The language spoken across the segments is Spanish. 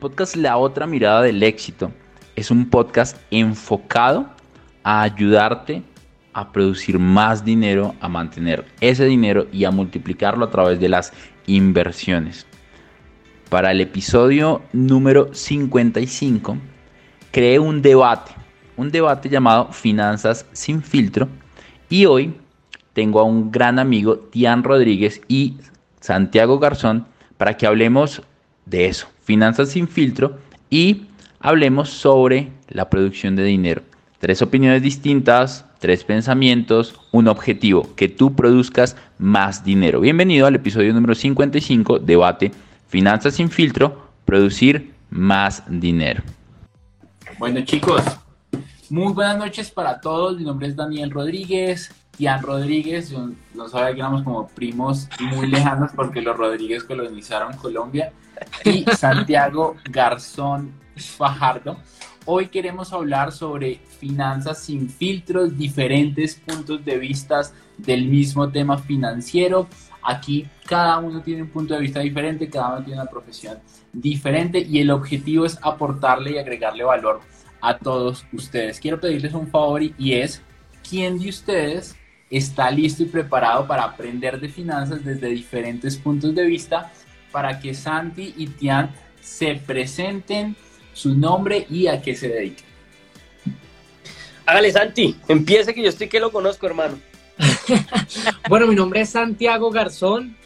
Podcast La otra mirada del éxito. Es un podcast enfocado a ayudarte a producir más dinero, a mantener ese dinero y a multiplicarlo a través de las inversiones. Para el episodio número 55 creé un debate, un debate llamado Finanzas sin filtro. Y hoy tengo a un gran amigo, Tian Rodríguez y Santiago Garzón, para que hablemos de eso, finanzas sin filtro y hablemos sobre la producción de dinero. Tres opiniones distintas, tres pensamientos, un objetivo, que tú produzcas más dinero. Bienvenido al episodio número 55, debate, finanzas sin filtro, producir más dinero. Bueno chicos, muy buenas noches para todos. Mi nombre es Daniel Rodríguez. Tian Rodríguez, no sabía que éramos como primos muy lejanos porque los Rodríguez colonizaron Colombia, y Santiago Garzón Fajardo. Hoy queremos hablar sobre finanzas sin filtros, diferentes puntos de vista del mismo tema financiero. Aquí cada uno tiene un punto de vista diferente, cada uno tiene una profesión diferente y el objetivo es aportarle y agregarle valor a todos ustedes. Quiero pedirles un favor y es, ¿quién de ustedes está listo y preparado para aprender de finanzas desde diferentes puntos de vista para que Santi y Tian se presenten su nombre y a qué se dedican. Hágale Santi, empiece que yo estoy que lo conozco, hermano. bueno, mi nombre es Santiago Garzón,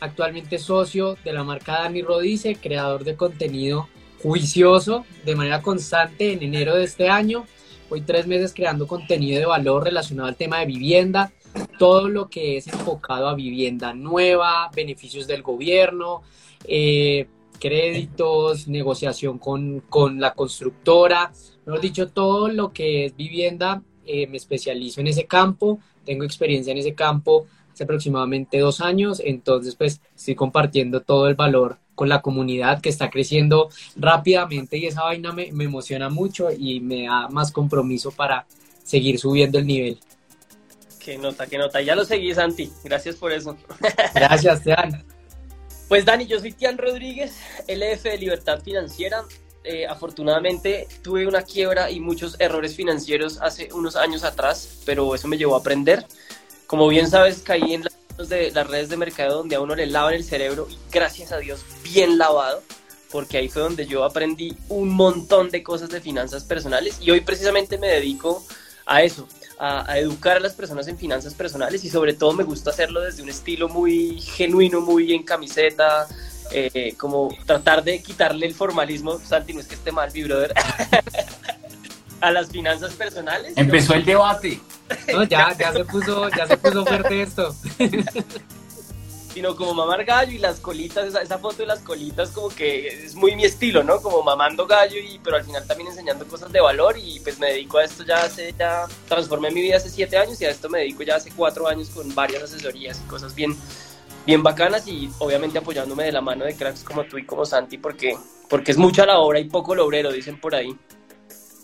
actualmente socio de la marca Dani Rodice, creador de contenido juicioso de manera constante en enero de este año Hoy tres meses creando contenido de valor relacionado al tema de vivienda, todo lo que es enfocado a vivienda nueva, beneficios del gobierno, eh, créditos, negociación con, con, la constructora, mejor dicho, todo lo que es vivienda, eh, me especializo en ese campo, tengo experiencia en ese campo hace aproximadamente dos años, entonces pues estoy compartiendo todo el valor con la comunidad que está creciendo rápidamente y esa vaina me, emociona mucho y me da más compromiso para seguir subiendo el nivel. Qué nota, qué nota. Ya lo seguí, Santi. Gracias por eso. Gracias, Tean. Pues Dani, yo soy Tian Rodríguez, LF de Libertad Financiera. Eh, afortunadamente tuve una quiebra y muchos errores financieros hace unos años atrás, pero eso me llevó a aprender. Como bien sabes, caí en la de las redes de mercado donde a uno le lavan el cerebro y gracias a Dios bien lavado, porque ahí fue donde yo aprendí un montón de cosas de finanzas personales y hoy precisamente me dedico a eso, a, educar a las personas en finanzas personales y sobre todo me gusta hacerlo desde un estilo muy genuino, muy en camiseta, eh, como tratar de quitarle el formalismo, Santi, no es que esté mal, mi brother, a las finanzas personales. Empezó el debate. No, ya, ya se puso, ya se puso fuerte esto. Sino como mamar gallo y las colitas, esa, foto de las colitas como que es muy mi estilo, ¿no? Como mamando gallo y pero al final también enseñando cosas de valor y pues me dedico a esto ya hace, ya transformé mi vida hace siete años y a esto me dedico ya hace cuatro años con varias asesorías y cosas bien, bien bacanas y obviamente apoyándome de la mano de cracks como tú y como Santi porque, porque es mucha la obra y poco obrero, dicen por ahí.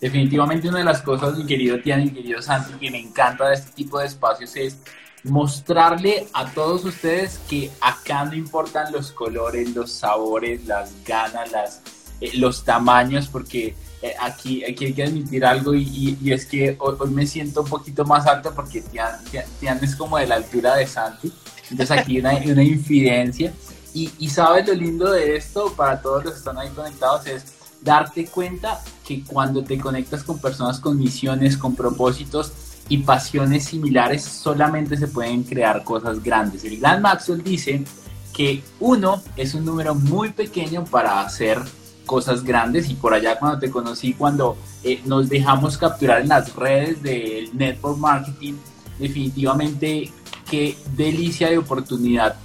Definitivamente una de las cosas, mi querido Tian mi querido Santi, que me encanta de este tipo de espacios es mostrarle a todos ustedes que acá no importan los colores, los sabores, las ganas, las, eh, los tamaños, porque eh, aquí, aquí hay que admitir algo y, y, es que hoy, me siento un poquito más alto porque Tian, Tian, es como de la altura de Santi, entonces aquí hay una, una infidencia. Y, y sabes lo lindo de esto, para todos los que están ahí conectados, es darte cuenta que cuando te conectas con personas con misiones, con propósitos y pasiones similares, solamente se pueden crear cosas grandes. El gran Maxwell dice que uno es un número muy pequeño para hacer cosas grandes y por allá cuando te conocí, cuando eh, nos dejamos capturar en las redes del network marketing, definitivamente qué delicia de oportunidad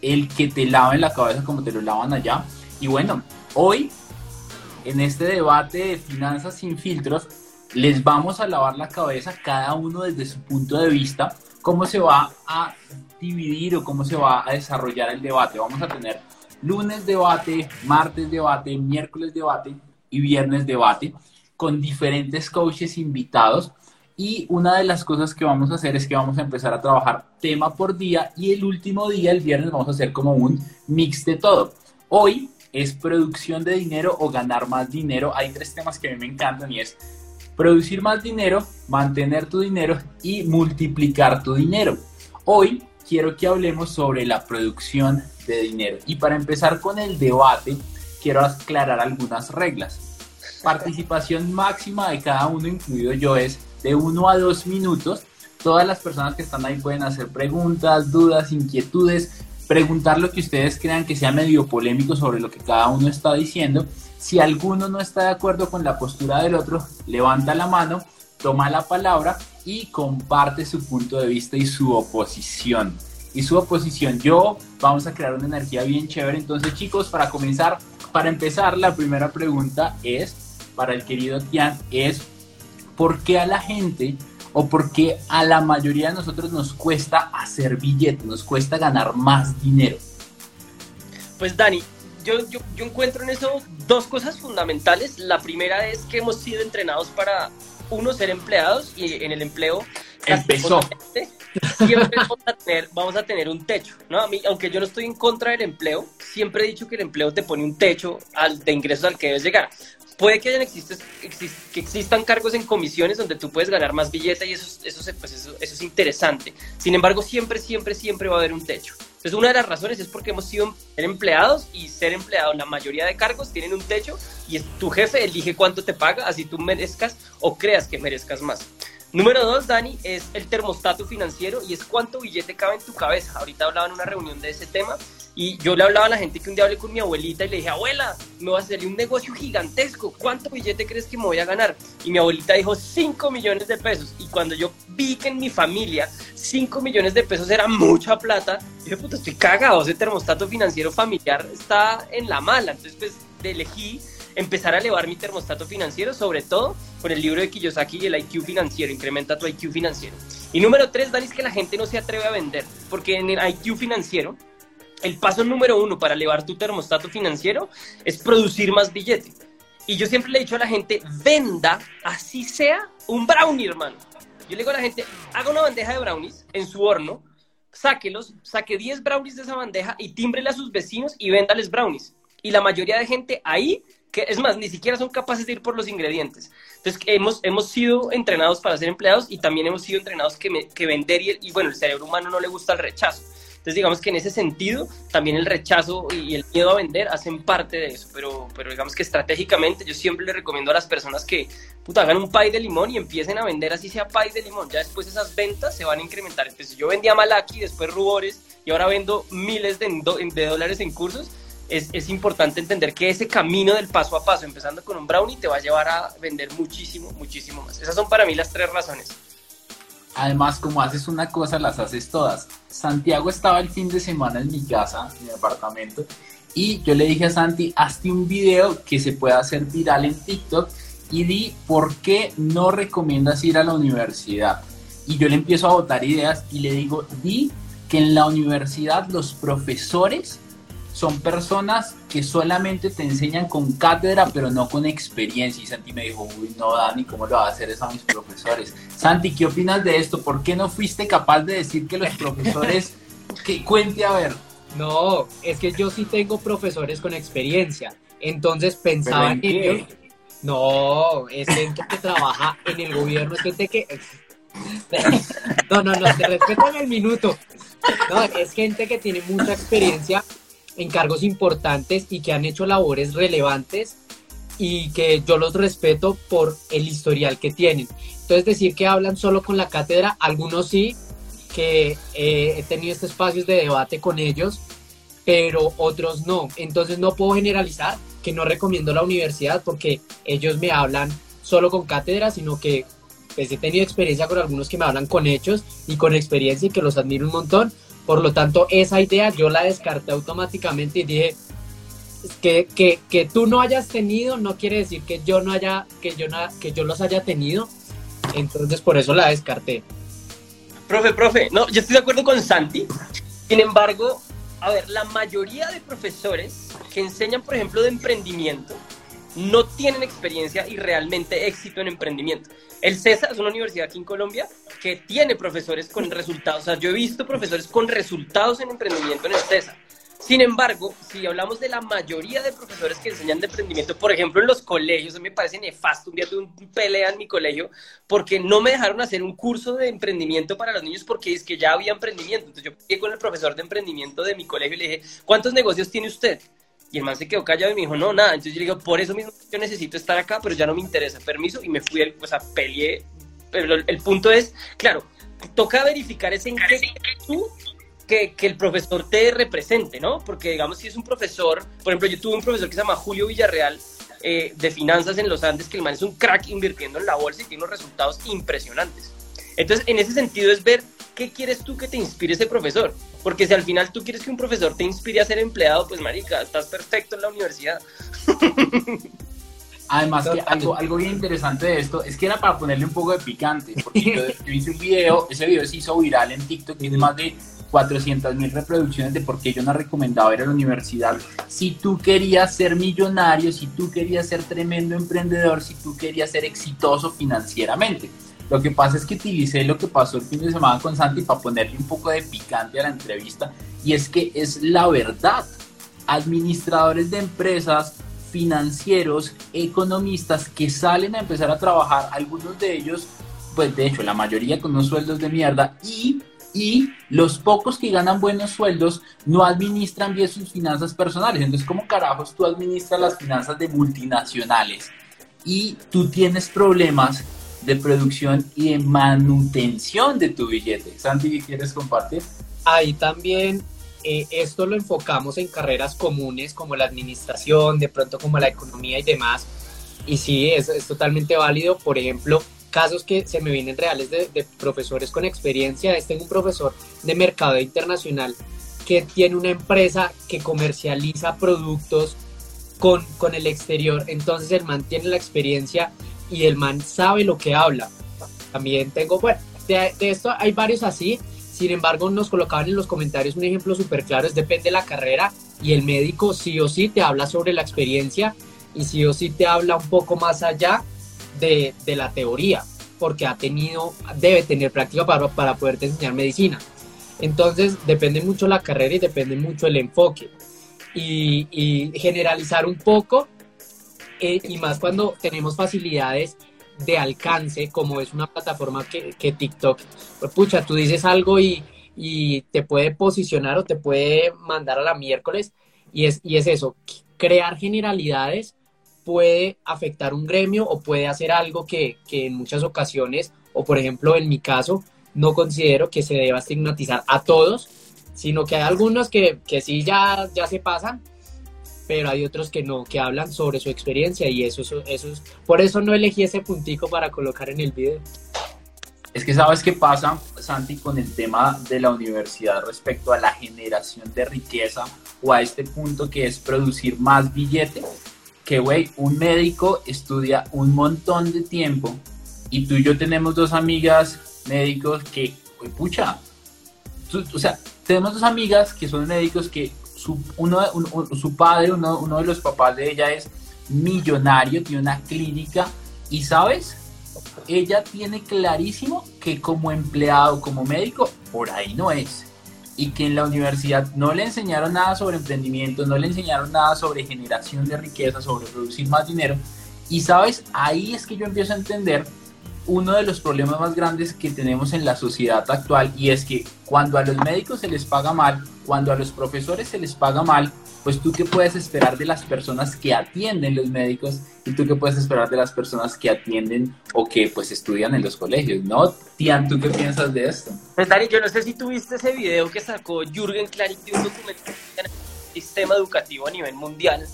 el que te laven la cabeza como te lo lavan allá. Y bueno, hoy en este debate de finanzas sin filtros, les vamos a lavar la cabeza cada uno desde su punto de vista, cómo se va a dividir o cómo se va a desarrollar el debate. Vamos a tener lunes debate, martes debate, miércoles debate y viernes debate con diferentes coaches invitados. Y una de las cosas que vamos a hacer es que vamos a empezar a trabajar tema por día y el último día, el viernes, vamos a hacer como un mix de todo. Hoy es producción de dinero o ganar más dinero. Hay tres temas que a mí me encantan y es producir más dinero, mantener tu dinero y multiplicar tu dinero. Hoy quiero que hablemos sobre la producción de dinero. Y para empezar con el debate, quiero aclarar algunas reglas. Participación máxima de cada uno, incluido yo, es de uno a dos minutos. Todas las personas que están ahí pueden hacer preguntas, dudas, inquietudes, preguntar lo que ustedes crean que sea medio polémico sobre lo que cada uno está diciendo. Si alguno no está de acuerdo con la postura del otro, levanta la mano, toma la palabra y comparte su punto de vista y su oposición. Y su oposición, yo, vamos a crear una energía bien chévere. Entonces, chicos, para comenzar, para empezar, la primera pregunta es, para el querido Tian, es, ¿por qué a la gente o por qué a la mayoría de nosotros nos cuesta hacer billetes, nos cuesta ganar más dinero? Pues Dani, yo, yo, yo encuentro en eso dos cosas fundamentales. La primera es que hemos sido entrenados para uno, ser empleados y en el empleo empezó. Siempre vamos a, tener, vamos a tener un techo, ¿no? A mí, aunque yo no estoy en contra del empleo, siempre he dicho que el empleo te pone un techo al, de ingresos al que debes llegar. Puede que, hayan existes, que existan cargos en comisiones donde tú puedes ganar más billetes y eso, eso, pues eso, eso es interesante. Sin embargo, siempre, siempre, siempre va a haber un techo. Entonces, una de las razones es porque hemos sido empleados y ser empleado, la mayoría de cargos tienen un techo y tu jefe elige cuánto te paga, así tú merezcas o creas que merezcas más. Número dos, Dani, es el termostato financiero y es cuánto billete cabe en tu cabeza. Ahorita hablaba en una reunión de ese tema y yo le hablaba a la gente que un día hablé con mi abuelita y le dije, abuela, me va a salir un negocio gigantesco, ¿cuánto billete crees que me voy a ganar? Y mi abuelita dijo 5 millones de pesos. Y cuando yo vi que en mi familia 5 millones de pesos era mucha plata, dije, puta, estoy cagado, ese termostato financiero familiar está en la mala. Entonces, pues, elegí empezar a elevar mi termostato financiero, sobre todo con el libro de Kiyosaki y el IQ financiero, incrementa tu IQ financiero. Y número tres, Dani, es que la gente no se atreve a vender, porque en el IQ financiero, el paso número uno para elevar tu termostato financiero es producir más billete. Y yo siempre le he dicho a la gente, venda, así sea, un brownie, hermano. Yo le digo a la gente, haga una bandeja de brownies en su horno, sáquelos, saque 10 brownies de esa bandeja y tímbrele a sus vecinos y véndales brownies. Y la mayoría de gente ahí que es más, ni siquiera son capaces de ir por los ingredientes. Entonces, hemos, hemos sido entrenados para ser empleados y también hemos sido entrenados que, que vender y, y, bueno, el cerebro humano no le gusta el rechazo. Entonces, digamos que en ese sentido, también el rechazo y el miedo a vender hacen parte de eso, pero, pero digamos que estratégicamente yo siempre le recomiendo a las personas que puta, hagan un pay de limón y empiecen a vender así sea pay de limón. Ya después esas ventas se van a incrementar. Entonces, yo vendía Malaki, después Rubores y ahora vendo miles de, de dólares en cursos es, es, importante entender que ese camino del paso a paso, empezando con un brownie, te va a llevar a vender muchísimo, muchísimo más. Esas son para mí las tres razones. Además, como haces una cosa, las haces todas. Santiago estaba el fin de semana en mi casa, en mi apartamento, y yo le dije a Santi, hazte un video que se pueda hacer viral en TikTok y di por qué no recomiendas ir a la universidad. Y yo le empiezo a botar ideas y le digo, di que en la universidad los profesores son personas que solamente te enseñan con cátedra, pero no con experiencia. Y Santi me dijo, uy, no, Dani, ¿cómo lo va a hacer eso a mis profesores? Santi, ¿qué opinas de esto? ¿Por qué no fuiste capaz de decir que los profesores, que cuente a ver? No, es que yo sí tengo profesores con experiencia. Entonces pensaba en ellos. No, es gente que trabaja en el gobierno, es gente que... No, no, no, te respetan el minuto. No, es gente que tiene mucha experiencia en cargos importantes y que han hecho labores relevantes y que yo los respeto por el historial que tienen. Entonces decir que hablan solo con la cátedra, algunos sí, que eh, he tenido estos espacios de debate con ellos, pero otros no. Entonces no puedo generalizar que no recomiendo la universidad porque ellos me hablan solo con cátedra, sino que pues, he tenido experiencia con algunos que me hablan con hechos y con experiencia y que los admiro un montón. Por lo tanto, esa idea yo la descarté automáticamente y dije, que, que, que, tú no hayas tenido no quiere decir que yo no haya que yo que yo los haya tenido entonces por eso la descarté. Profe profe no yo estoy de acuerdo con Santi. Sin embargo a ver la mayoría de profesores que enseñan por ejemplo de emprendimiento no tienen experiencia y realmente éxito en emprendimiento el CESA es una universidad aquí en Colombia que tiene profesores con resultados o sea yo he visto profesores con resultados en emprendimiento en el CESA sin embargo, si hablamos de la mayoría de profesores que enseñan de emprendimiento, por ejemplo, en los colegios, a mí me parece nefasto. Un día tuve un pelea en mi colegio porque no me dejaron hacer un curso de emprendimiento para los niños porque es que ya había emprendimiento. Entonces yo fui con el profesor de emprendimiento de mi colegio y le dije, ¿cuántos negocios tiene usted? Y el man se quedó callado y me dijo, no, nada. Entonces yo le digo, por eso mismo yo necesito estar acá, pero ya no me interesa. Permiso. Y me fui, pues a peleé. Pero el punto es, claro, toca verificar ese en qué tú que, el profesor te represente, ¿no? Porque, digamos, si es un profesor, por ejemplo, yo tuve un profesor que se llama Julio Villarreal, eh, de finanzas en los Andes, que el man es un crack invirtiendo en la bolsa y tiene unos resultados impresionantes. Entonces, en ese sentido es ver qué quieres tú que te inspire ese profesor. Porque si al final tú quieres que un profesor te inspire a ser empleado, pues marica, estás perfecto en la universidad. Además, que algo, algo bien interesante de esto es que era para ponerle un poco de picante. Porque yo, hice un video, ese video se hizo viral en TikTok, tiene más de 400 mil reproducciones de por qué yo no recomendaba ir a la universidad. Si tú querías ser millonario, si tú querías ser tremendo emprendedor, si tú querías ser exitoso financieramente. Lo que pasa es que utilicé lo que pasó el fin de semana con Santi para ponerle un poco de picante a la entrevista y es que es la verdad. Administradores de empresas, financieros, economistas que salen a empezar a trabajar, algunos de ellos, pues de hecho la mayoría con unos sueldos de mierda y y los pocos que ganan buenos sueldos no administran bien sus finanzas personales. Entonces, ¿cómo carajos tú administras las finanzas de multinacionales? Y tú tienes problemas de producción y de manutención de tu billete. Santi, ¿qué quieres compartir? Ahí también eh, esto lo enfocamos en carreras comunes como la administración, de pronto como la economía y demás. Y sí, es, es totalmente válido. Por ejemplo, casos que se me vienen reales de, profesores con experiencia. Este es un profesor de mercado internacional que tiene una empresa que comercializa productos con, con el exterior. Entonces el man tiene la experiencia y el man sabe lo que habla. También tengo, bueno, de, esto hay varios así. Sin embargo, nos colocaban en los comentarios un ejemplo súper claro, es depende de la carrera y el médico sí o sí te habla sobre la experiencia y sí o sí te habla un poco más allá de, la teoría, porque ha tenido, debe tener práctica para, para poderte enseñar medicina. Entonces, depende mucho la carrera y depende mucho el enfoque. Y, generalizar un poco, eh, y más cuando tenemos facilidades de alcance, como es una plataforma que, que TikTok, pues pucha, tú dices algo y, y, te puede posicionar o te puede mandar a la miércoles, y es, y es eso, crear generalidades puede afectar un gremio o puede hacer algo que, en muchas ocasiones, o por ejemplo en mi caso, no considero que se deba estigmatizar a todos, sino que hay algunos que, que sí ya, ya se pasan, pero hay otros que no, que hablan sobre su experiencia y eso, eso, eso es, por eso no elegí ese puntico para colocar en el video. Es que sabes qué pasa, Santi, con el tema de la universidad respecto a la generación de riqueza o a este punto que es producir más billetes que, güey, un médico estudia un montón de tiempo y tú y yo tenemos dos amigas médicos que, güey, pucha, o sea, tenemos dos amigas que son médicos que su, uno, su padre, uno, uno de los papás de ella es millonario, tiene una clínica y, ¿sabes? Ella tiene clarísimo que como empleado, como médico, por ahí no es y que en la universidad no le enseñaron nada sobre emprendimiento, no le enseñaron nada sobre generación de riqueza, sobre producir más dinero. Y sabes, ahí es que yo empiezo a entender uno de los problemas más grandes que tenemos en la sociedad actual y es que cuando a los médicos se les paga mal cuando a los profesores se les paga mal, pues tú qué puedes esperar de las personas que atienden los médicos y tú qué puedes esperar de las personas que atienden o que pues estudian en los colegios, ¿no? Tian, ¿tú qué piensas de esto? Pues Dani, yo no sé si tuviste ese video que sacó Jürgen Klarik de un documental en el sistema educativo a nivel mundial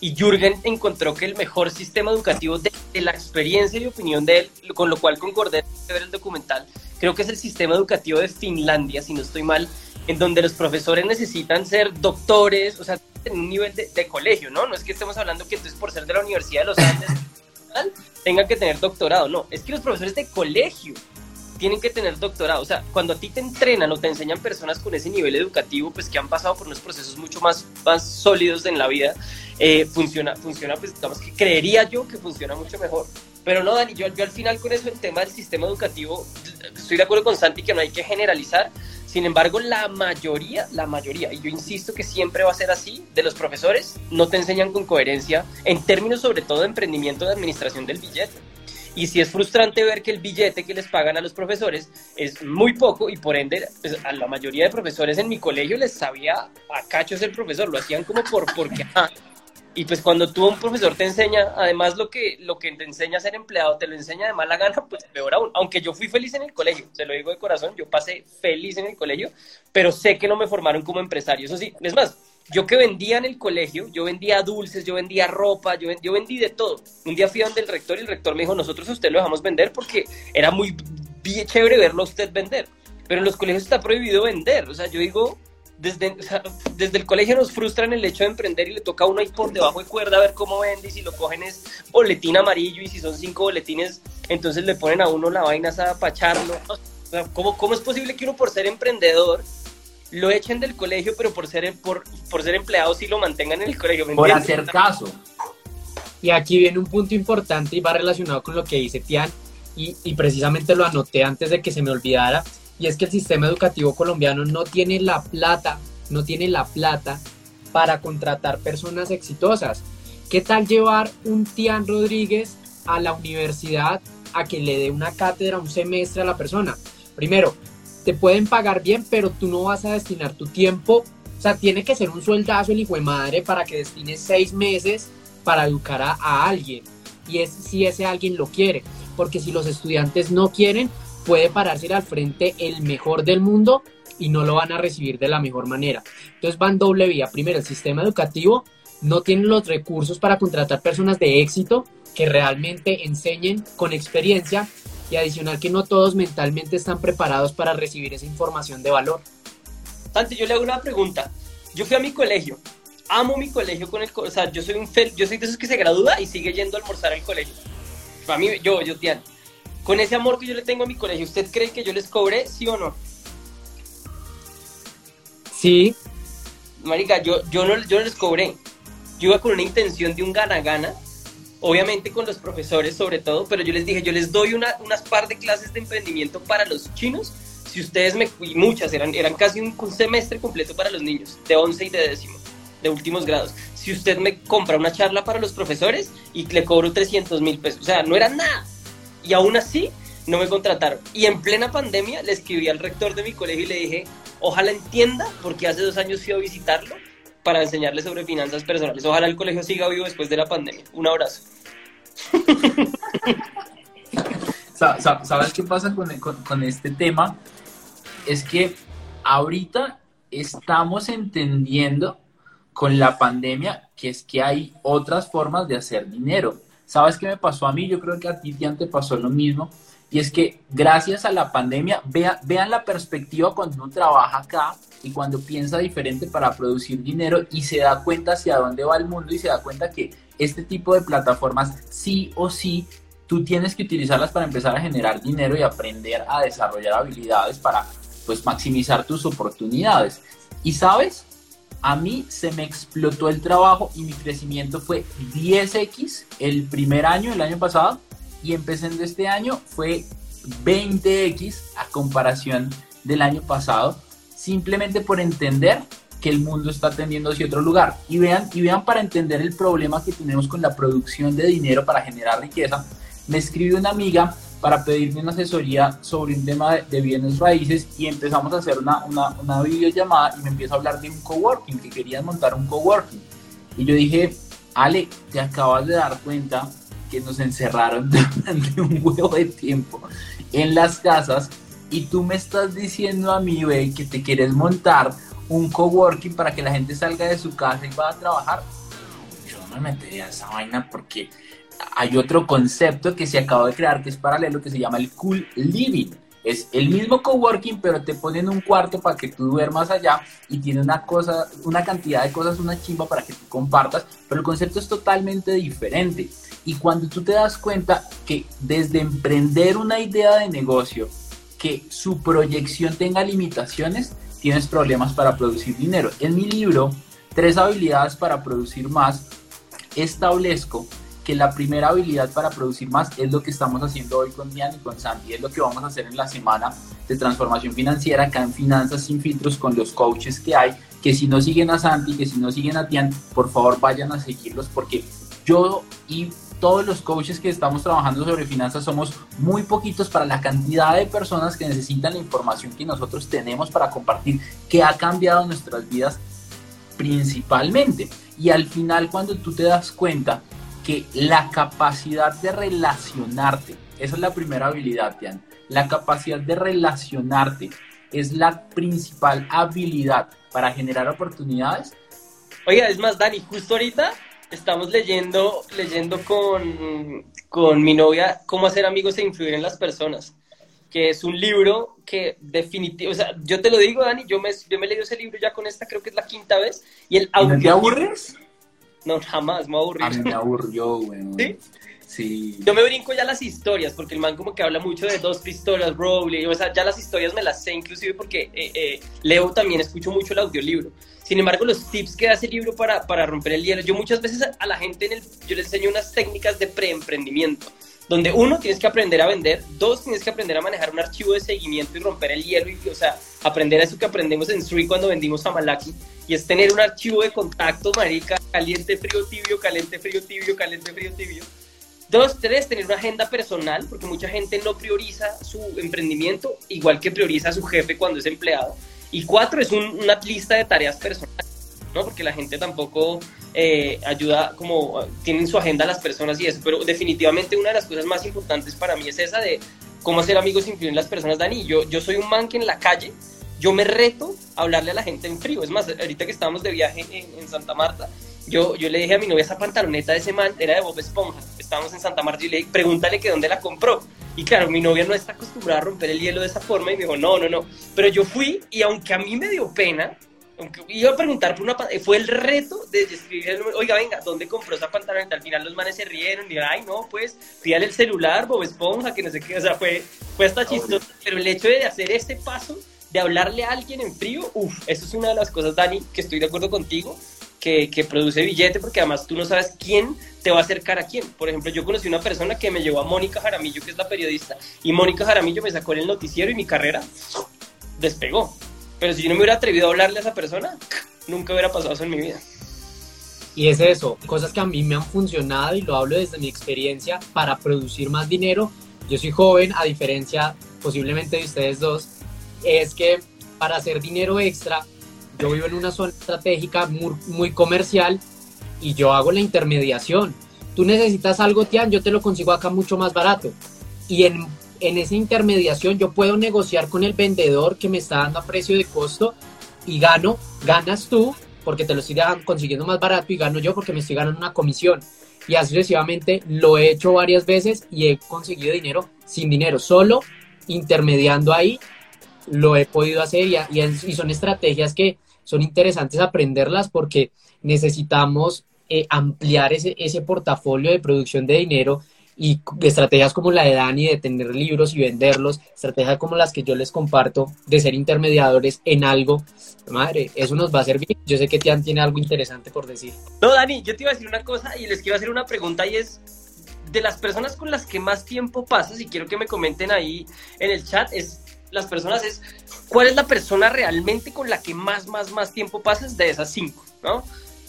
y Jürgen encontró que el mejor sistema educativo de, la experiencia y opinión de él, con lo cual concordé de ver el documental, creo que es el sistema educativo de Finlandia, si no estoy mal, en donde los profesores necesitan ser doctores, o sea, en un nivel de, colegio, ¿no? No es que estemos hablando que entonces por ser de la Universidad de los Andes tengan que tener doctorado, no, es que los profesores de colegio tienen que tener doctorado. O sea, cuando a ti te entrenan o te enseñan personas con ese nivel educativo, pues que han pasado por unos procesos mucho más, más sólidos en la vida, eh, funciona, funciona, pues digamos que creería yo que funciona mucho mejor. Pero no, Dani, yo, yo al final con eso, el tema del sistema educativo, estoy de acuerdo con Santi que no hay que generalizar. Sin embargo, la mayoría, la mayoría, y yo insisto que siempre va a ser así, de los profesores no te enseñan con coherencia en términos sobre todo de emprendimiento de administración del billete. Y si es frustrante ver que el billete que les pagan a los profesores es muy poco y por ende pues, a la mayoría de profesores en mi colegio les sabía a cachos el profesor, lo hacían como por porque Y pues cuando tú un profesor te enseña, además lo que, lo que te enseña a ser empleado, te lo enseña de mala gana, pues peor aún. Aunque yo fui feliz en el colegio, se lo digo de corazón, yo pasé feliz en el colegio, pero sé que no me formaron como empresario. Eso sí, es más, yo que vendía en el colegio, yo vendía dulces, yo vendía ropa, yo, yo vendí de todo. Un día fui donde el rector y el rector me dijo, nosotros a usted lo dejamos vender porque era muy bien chévere verlo a usted vender. Pero en los colegios está prohibido vender. O sea, yo digo, desde, desde el colegio nos frustran el hecho de emprender y le toca a uno ir por debajo de cuerda a ver cómo vende y si lo cogen es boletín amarillo y si son cinco boletines, entonces le ponen a uno la vaina a pacharlo. O sea, ¿cómo, ¿Cómo es posible que uno por ser emprendedor lo echen del colegio, pero por ser, por, por ser empleado sí lo mantengan en el colegio. por hacer caso. Y aquí viene un punto importante y va relacionado con lo que dice Tian, y, y, precisamente lo anoté antes de que se me olvidara, y es que el sistema educativo colombiano no tiene la plata, no tiene la plata para contratar personas exitosas. ¿Qué tal llevar un Tian Rodríguez a la universidad a que le dé una cátedra, un semestre a la persona? Primero, te pueden pagar bien, pero tú no vas a destinar tu tiempo. O sea, tiene que ser un sueldazo el hijo de madre para que destines seis meses para educar a, alguien. Y es si ese alguien lo quiere. Porque si los estudiantes no quieren, puede pararse al frente el mejor del mundo y no lo van a recibir de la mejor manera. Entonces van doble vía. Primero, el sistema educativo no tiene los recursos para contratar personas de éxito que realmente enseñen con experiencia y adicional que no todos mentalmente están preparados para recibir esa información de valor. Santi, yo le hago una pregunta. Yo fui a mi colegio, amo mi colegio con el, o sea, yo soy un fel, yo soy de esos que se gradúa y sigue yendo a almorzar al colegio. Para mí, yo, yo, Tian, con ese amor que yo le tengo a mi colegio, ¿usted cree que yo les cobré, sí o no? Sí. Marica, yo, yo, no, yo no les cobré. Yo iba con una intención de un gana-gana obviamente con los profesores sobre todo, pero yo les dije, yo les doy una, unas par de clases de emprendimiento para los chinos, si ustedes me, y muchas, eran, eran casi un, semestre completo para los niños, de 11 y de décimo, de últimos grados. Si usted me compra una charla para los profesores y le cobro 300 mil pesos, o sea, no era nada. Y aún así, no me contrataron. Y en plena pandemia le escribí al rector de mi colegio y le dije, ojalá entienda, porque hace dos años fui a visitarlo para enseñarles sobre finanzas personales. Ojalá el colegio siga vivo después de la pandemia. Un abrazo. ¿Sabes qué pasa con, este tema? Es que ahorita estamos entendiendo con la pandemia que es que hay otras formas de hacer dinero. ¿Sabes qué me pasó a mí? Yo creo que a ti ya te pasó lo mismo. Y es que gracias a la pandemia, vean, vean la perspectiva cuando uno trabaja acá y cuando piensa diferente para producir dinero y se da cuenta hacia dónde va el mundo y se da cuenta que este tipo de plataformas sí o sí tú tienes que utilizarlas para empezar a generar dinero y aprender a desarrollar habilidades para pues maximizar tus oportunidades. Y sabes, a mí se me explotó el trabajo y mi crecimiento fue 10x el primer año, el año pasado, y empezando este año fue 20x a comparación del año pasado simplemente por entender que el mundo está tendiendo hacia otro lugar. Y vean, y vean para entender el problema que tenemos con la producción de dinero para generar riqueza. Me escribe una amiga para pedirme una asesoría sobre un tema de, bienes raíces y empezamos a hacer una, una, una videollamada y me empieza a hablar de un coworking, que querían montar un coworking. Y yo dije, Ale, te acabas de dar cuenta que nos encerraron durante un huevo de tiempo en las casas y tú me estás diciendo a mí, que te quieres montar un coworking para que la gente salga de su casa y vaya a trabajar. Yo no me metería a esa vaina porque hay otro concepto que se acaba de crear que es paralelo que se llama el cool living. Es el mismo coworking, pero te ponen un cuarto para que tú duermas allá y tiene una cosa, una cantidad de cosas, una chimba para que tú compartas, pero el concepto es totalmente diferente. Y cuando tú te das cuenta que desde emprender una idea de negocio, que su proyección tenga limitaciones, tienes problemas para producir dinero. En mi libro, Tres habilidades para producir más, establezco que la primera habilidad para producir más es lo que estamos haciendo hoy con Mian y con Santi, es lo que vamos a hacer en la semana de transformación financiera acá en Finanzas sin filtros con los coaches que hay, que si no siguen a Santi, que si no siguen a Tian, por favor vayan a seguirlos porque yo y todos los coaches que estamos trabajando sobre finanzas somos muy poquitos para la cantidad de personas que necesitan la información que nosotros tenemos para compartir, que ha cambiado nuestras vidas principalmente. Y al final cuando tú te das cuenta que la capacidad de relacionarte, esa es la primera habilidad, Tian, la capacidad de relacionarte es la principal habilidad para generar oportunidades. Oiga, es más, Dani, justo ahorita estamos leyendo, leyendo con, con mi novia cómo hacer amigos e influir en las personas, que es un libro que definitivamente, o sea, yo te lo digo, Dani, yo me, yo me he leído ese libro ya con esta, creo que es la quinta vez, y el audio... ¿Te aburres? No, jamás me aburrí. A mí me aburrió, güey. ¿Sí? Sí. Yo me brinco ya las historias, porque el man como que habla mucho de dos pistolas, Rowley, o sea, ya las historias me las sé, inclusive porque eh, eh, leo también, escucho mucho el audiolibro. Sin embargo, los tips que da ese libro para, para romper el hielo, yo muchas veces a, la gente en el, yo les enseño unas técnicas de preemprendimiento, donde uno, tienes que aprender a vender, dos, tienes que aprender a manejar un archivo de seguimiento y romper el hielo, y, o sea, aprender a eso que aprendemos en Sri cuando vendimos a Malaki, y es tener un archivo de contacto, marica, caliente, frío, tibio, caliente, frío, tibio, caliente, frío, tibio. Dos, tres, tener una agenda personal, porque mucha gente no prioriza su emprendimiento igual que prioriza a su jefe cuando es empleado. Y cuatro, es una lista de tareas personales, Porque la gente tampoco eh, ayuda, como tienen su agenda las personas y eso, pero definitivamente una de las cosas más importantes para mí es esa de cómo hacer amigos e influir en las personas, Dani. Yo, yo soy un man que en la calle, yo me reto a hablarle a la gente en frío. Es más, ahorita que estábamos de viaje en, en Santa Marta, yo, yo le dije a mi novia esa pantaloneta de ese man, era de Bob Esponja. Estábamos en Santa Marta y le dije, pregúntale que dónde la compró. Y claro, mi novia no está acostumbrada a romper el hielo de esa forma y me dijo, no, no, no. Pero yo fui y aunque a mí me dio pena, aunque iba a preguntar por una fue el reto de escribir oiga, venga, ¿dónde compró esa pantaloneta? Al final los manes se rieron y ay, no, pues, pídale el celular, Bob Esponja, que no sé qué, o sea, fue, fue hasta chistoso. Pero el hecho de hacer este paso, de hablarle a alguien en frío, uff, eso es una de las cosas, Dani, que estoy de acuerdo contigo, que, que, produce billete, porque además tú no sabes quién te va a acercar a quién. Por ejemplo, yo conocí una persona que me llevó a Mónica Jaramillo, que es la periodista, y Mónica Jaramillo me sacó en el noticiero y mi carrera despegó. Pero si yo no me hubiera atrevido a hablarle a esa persona, nunca hubiera pasado eso en mi vida. Y es eso, cosas que a mí me han funcionado y lo hablo desde mi experiencia para producir más dinero. Yo soy joven, a diferencia posiblemente de ustedes dos, es que para hacer dinero extra yo vivo en una zona estratégica muy, comercial y yo hago la intermediación. Tú necesitas algo, Tian, yo te lo consigo acá mucho más barato. Y en, en esa intermediación yo puedo negociar con el vendedor que me está dando a precio de costo y gano, ganas tú porque te lo estoy consiguiendo más barato y gano yo porque me estoy ganando una comisión. Y así sucesivamente lo he hecho varias veces y he conseguido dinero sin dinero, solo intermediando ahí lo he podido hacer y, y son estrategias que son interesantes aprenderlas porque necesitamos eh, ampliar ese, ese portafolio de producción de dinero y estrategias como la de Dani de tener libros y venderlos, estrategias como las que yo les comparto de ser intermediadores en algo, madre, eso nos va a servir. Yo sé que Tian tiene algo interesante por decir. No, Dani, yo te iba a decir una cosa y les quiero hacer una pregunta y es de las personas con las que más tiempo pasas y quiero que me comenten ahí en el chat es las personas es cuál es la persona realmente con la que más, más, más tiempo pasas de esas cinco, ¿no?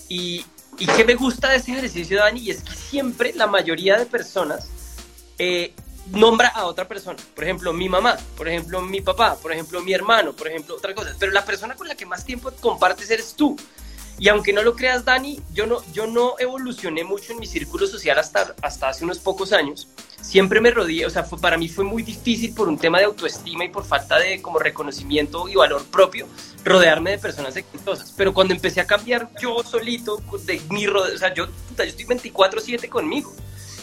Y, y qué me gusta de ese ejercicio, Dani, y es que siempre la mayoría de personas eh, nombra a otra persona. Por ejemplo, mi mamá, por ejemplo, mi papá, por ejemplo, mi hermano, por ejemplo, otra cosa. Pero la persona con la que más tiempo compartes eres tú. Y aunque no lo creas, Dani, yo no, yo no evolucioné mucho en mi círculo social hasta, hasta hace unos pocos años. Siempre me rodeé, o sea, para mí fue muy difícil por un tema de autoestima y por falta de como reconocimiento y valor propio rodearme de personas exitosas. Pero cuando empecé a cambiar yo solito, de mi o sea, yo, yo estoy 24/7 conmigo.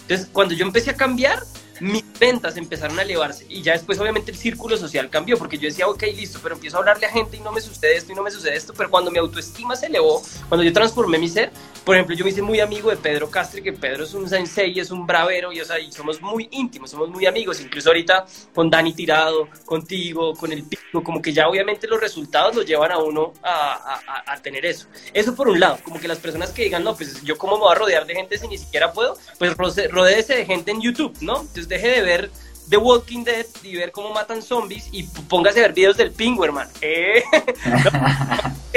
Entonces, cuando yo empecé a cambiar, mis ventas empezaron a elevarse y ya después obviamente el círculo social cambió porque yo decía, ok, listo, pero empiezo a hablarle a gente y no me sucede esto y no me sucede esto, pero cuando mi autoestima se elevó, cuando yo transformé mi ser, por ejemplo, yo me hice muy amigo de Pedro Castre, que Pedro es un sensei, es un bravero y, o sea, y somos muy íntimos, somos muy amigos, incluso ahorita con Dani Tirado, contigo, con el Pico, como que ya obviamente los resultados lo llevan a uno a, tener eso. Eso por un lado, como que las personas que digan, no, pues yo cómo me voy a rodear de gente si ni siquiera puedo, pues rodéese de gente en YouTube, ¿no? Entonces deje de ver The Walking Dead y ver cómo matan zombies y póngase a ver videos del pingüe, hermano. Eh.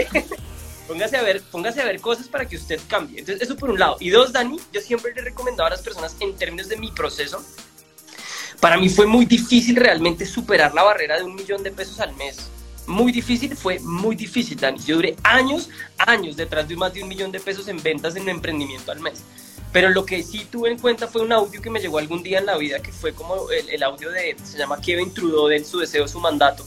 póngase, a ver, póngase a ver cosas para que usted cambie. Entonces, eso por un lado. Y dos, Dani, yo siempre le he recomendado a las personas en términos de mi proceso. Para mí fue muy difícil realmente superar la barrera de un millón de pesos al mes. Muy difícil, fue muy difícil, Dani. Yo duré años, años detrás de más de un millón de pesos en ventas en un emprendimiento al mes. Pero lo que sí tuve en cuenta fue un audio que me llegó algún día en la vida, que fue como el, audio de, se llama Kevin Trudeau, de su deseo, su mandato.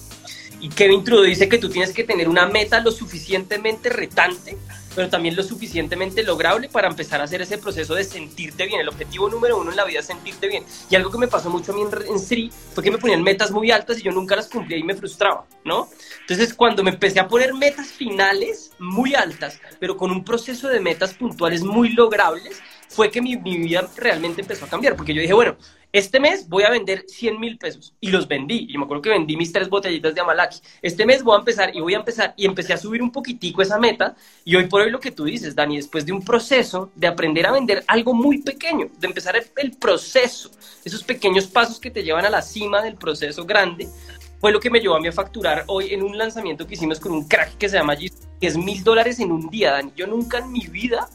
Y Kevin Trudeau dice que tú tienes que tener una meta lo suficientemente retante, pero también lo suficientemente lograble para empezar a hacer ese proceso de sentirte bien. El objetivo número uno en la vida es sentirte bien. Y algo que me pasó mucho a mí en, en Sri fue que me ponían metas muy altas y yo nunca las cumplía y me frustraba, ¿no? Entonces, cuando me empecé a poner metas finales muy altas, pero con un proceso de metas puntuales muy logrables, fue que mi, vida realmente empezó a cambiar, porque yo dije, bueno, este mes voy a vender 100 mil pesos y los vendí. Y me acuerdo que vendí mis tres botellitas de Amalaki. Este mes voy a empezar y voy a empezar y empecé a subir un poquitico esa meta. Y hoy por hoy lo que tú dices, Dani, después de un proceso de aprender a vender algo muy pequeño, de empezar el, proceso, esos pequeños pasos que te llevan a la cima del proceso grande, fue lo que me llevó a mí a facturar hoy en un lanzamiento que hicimos con un crack que se llama 10 mil dólares en un día, Dani. Yo nunca en mi vida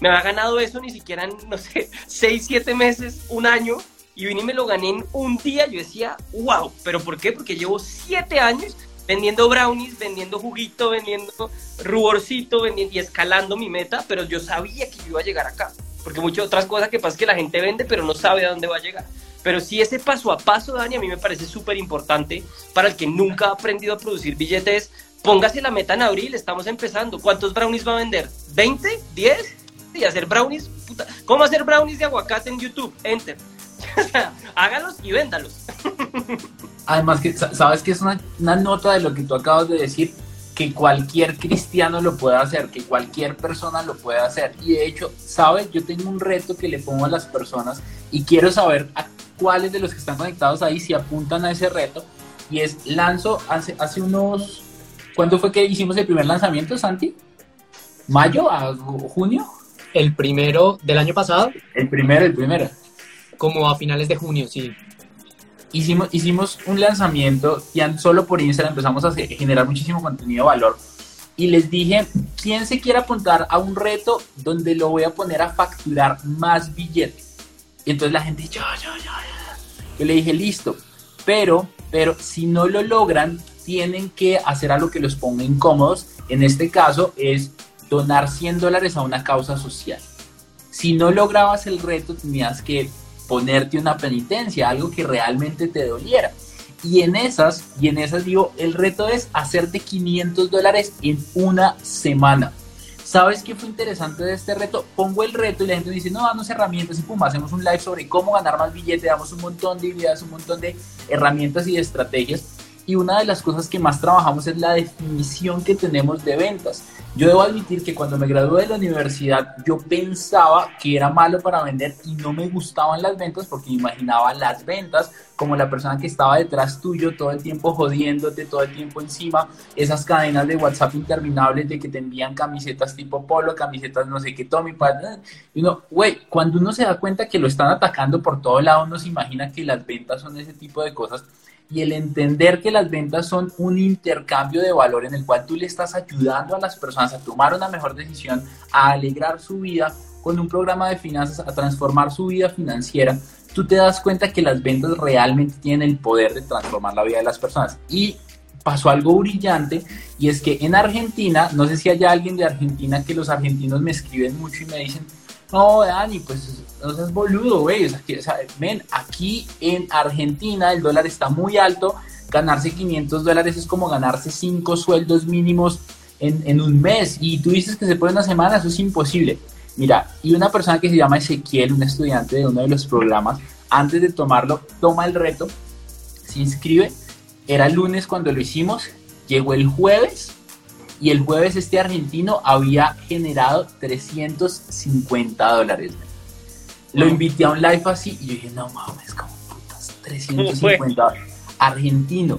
me había ganado eso ni siquiera en, no sé, seis, siete meses, un año, y vine y me lo gané en un día. Yo decía, wow, ¿pero por qué? Porque llevo siete años vendiendo brownies, vendiendo juguito, vendiendo ruborcito, vendiendo y escalando mi meta, pero yo sabía que yo iba a llegar acá. Porque muchas otras cosas que pasa es que la gente vende, pero no sabe a dónde va a llegar. Pero sí ese paso a paso, Dani, a mí me parece súper importante para el que nunca ha aprendido a producir billetes. Póngase la meta en abril, estamos empezando. ¿Cuántos brownies va a vender? ¿20? ¿10? Y hacer brownies. Puta. ¿Cómo hacer brownies de aguacate en YouTube? Enter. hágalos y véndalos. Además, que sabes que es una, una nota de lo que tú acabas de decir, que cualquier cristiano lo puede hacer, que cualquier persona lo puede hacer. Y de hecho, sabes, yo tengo un reto que le pongo a las personas y quiero saber a cuáles de los que están conectados ahí si apuntan a ese reto. Y es, lanzo hace, hace unos... ¿Cuándo fue que hicimos el primer lanzamiento, Santi? ¿Mayo? ¿A junio? El primero del año pasado. El primero, el primero. Como a finales de junio, sí. Hicimos, hicimos un lanzamiento, ya solo por Instagram empezamos a generar muchísimo contenido de valor. Y les dije, ¿quién se quiere apuntar a un reto donde lo voy a poner a facturar más billetes? Y entonces la gente, yo, yo, yo, yo. Yo le dije, listo. Pero, pero si no lo logran, tienen que hacer algo que los ponga incómodos. En este caso es donar 100 dólares a una causa social. Si no lograbas el reto, tenías que ponerte una penitencia, algo que realmente te doliera. Y en esas, y en esas digo, el reto es hacerte 500 dólares en una semana. ¿Sabes qué fue interesante de este reto? Pongo el reto y la gente dice, no, danos herramientas y pum, hacemos un live sobre cómo ganar más billetes, damos un montón de ideas, un montón de herramientas y de estrategias. Y una de las cosas que más trabajamos es la definición que tenemos de ventas. Yo debo admitir que cuando me gradué de la universidad yo pensaba que era malo para vender y no me gustaban las ventas porque imaginaba las ventas como la persona que estaba detrás tuyo todo el tiempo jodiéndote, todo el tiempo encima, esas cadenas de WhatsApp interminables de que te envían camisetas tipo polo, camisetas no sé qué, Tommy, y uno, güey, cuando uno se da cuenta que lo están atacando por todo lado, uno se imagina que las ventas son ese tipo de cosas y el entender que las ventas son un intercambio de valor en el cual tú le estás ayudando a las personas a tomar una mejor decisión, a alegrar su vida con un programa de finanzas, a transformar su vida financiera, tú te das cuenta que las ventas realmente tienen el poder de transformar la vida de las personas. Y pasó algo brillante y es que en Argentina, no sé si hay alguien de Argentina que los argentinos me escriben mucho y me dicen, no, Dani, pues no seas boludo, güey. O sea, aquí en Argentina el dólar está muy alto. Ganarse 500 dólares es como ganarse 5 sueldos mínimos en, en, un mes. Y tú dices que se puede una semana, eso es imposible. Mira, y una persona que se llama Ezequiel, un estudiante de uno de los programas, antes de tomarlo, toma el reto, se inscribe. Era lunes cuando lo hicimos, llegó el jueves y el jueves este argentino había generado 350 dólares. Lo invité a un live así y yo dije, no mames, como putas, 350 argentino.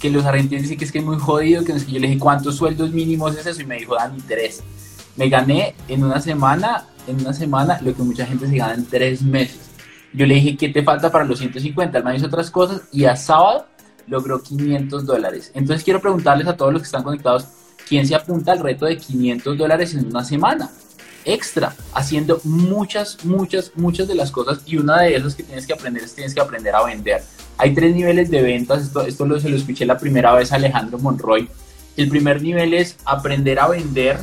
Que los argentinos dicen que es que es muy jodido, que, yo le dije, ¿cuántos sueldos mínimos es eso? Y me dijo, Dani, tres. Me gané en una semana, en una semana, lo que mucha gente se gana en tres meses. Yo le dije, ¿qué te falta para los 150? Él me hizo otras cosas y a sábado logró 500 dólares. Entonces quiero preguntarles a todos los que están conectados, ¿quién se apunta al reto de 500 dólares en una semana? Extra, haciendo muchas, muchas, muchas de las cosas y una de esas que tienes que aprender es tienes que aprender a vender. Hay tres niveles de ventas, esto, esto lo, se lo escuché la primera vez a Alejandro Monroy. El primer nivel es aprender a vender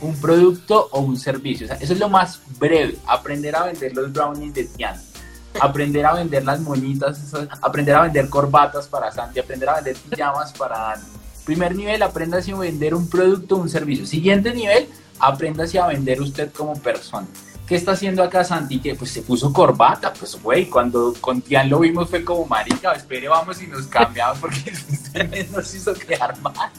un producto o un servicio. O sea, eso es lo más breve, aprender a vender los brownies de Tian aprender a vender las monitas, aprender a vender corbatas para Santi, aprender a vender pijamas para Dani. Primer nivel, aprenda a vender un producto o un servicio. Siguiente nivel, aprenda a vender usted como persona. ¿Qué está haciendo acá Santi? Que pues se puso corbata, pues güey, cuando con Tian lo vimos fue como marica, espere, vamos y nos cambiamos porque usted nos hizo quedar mal.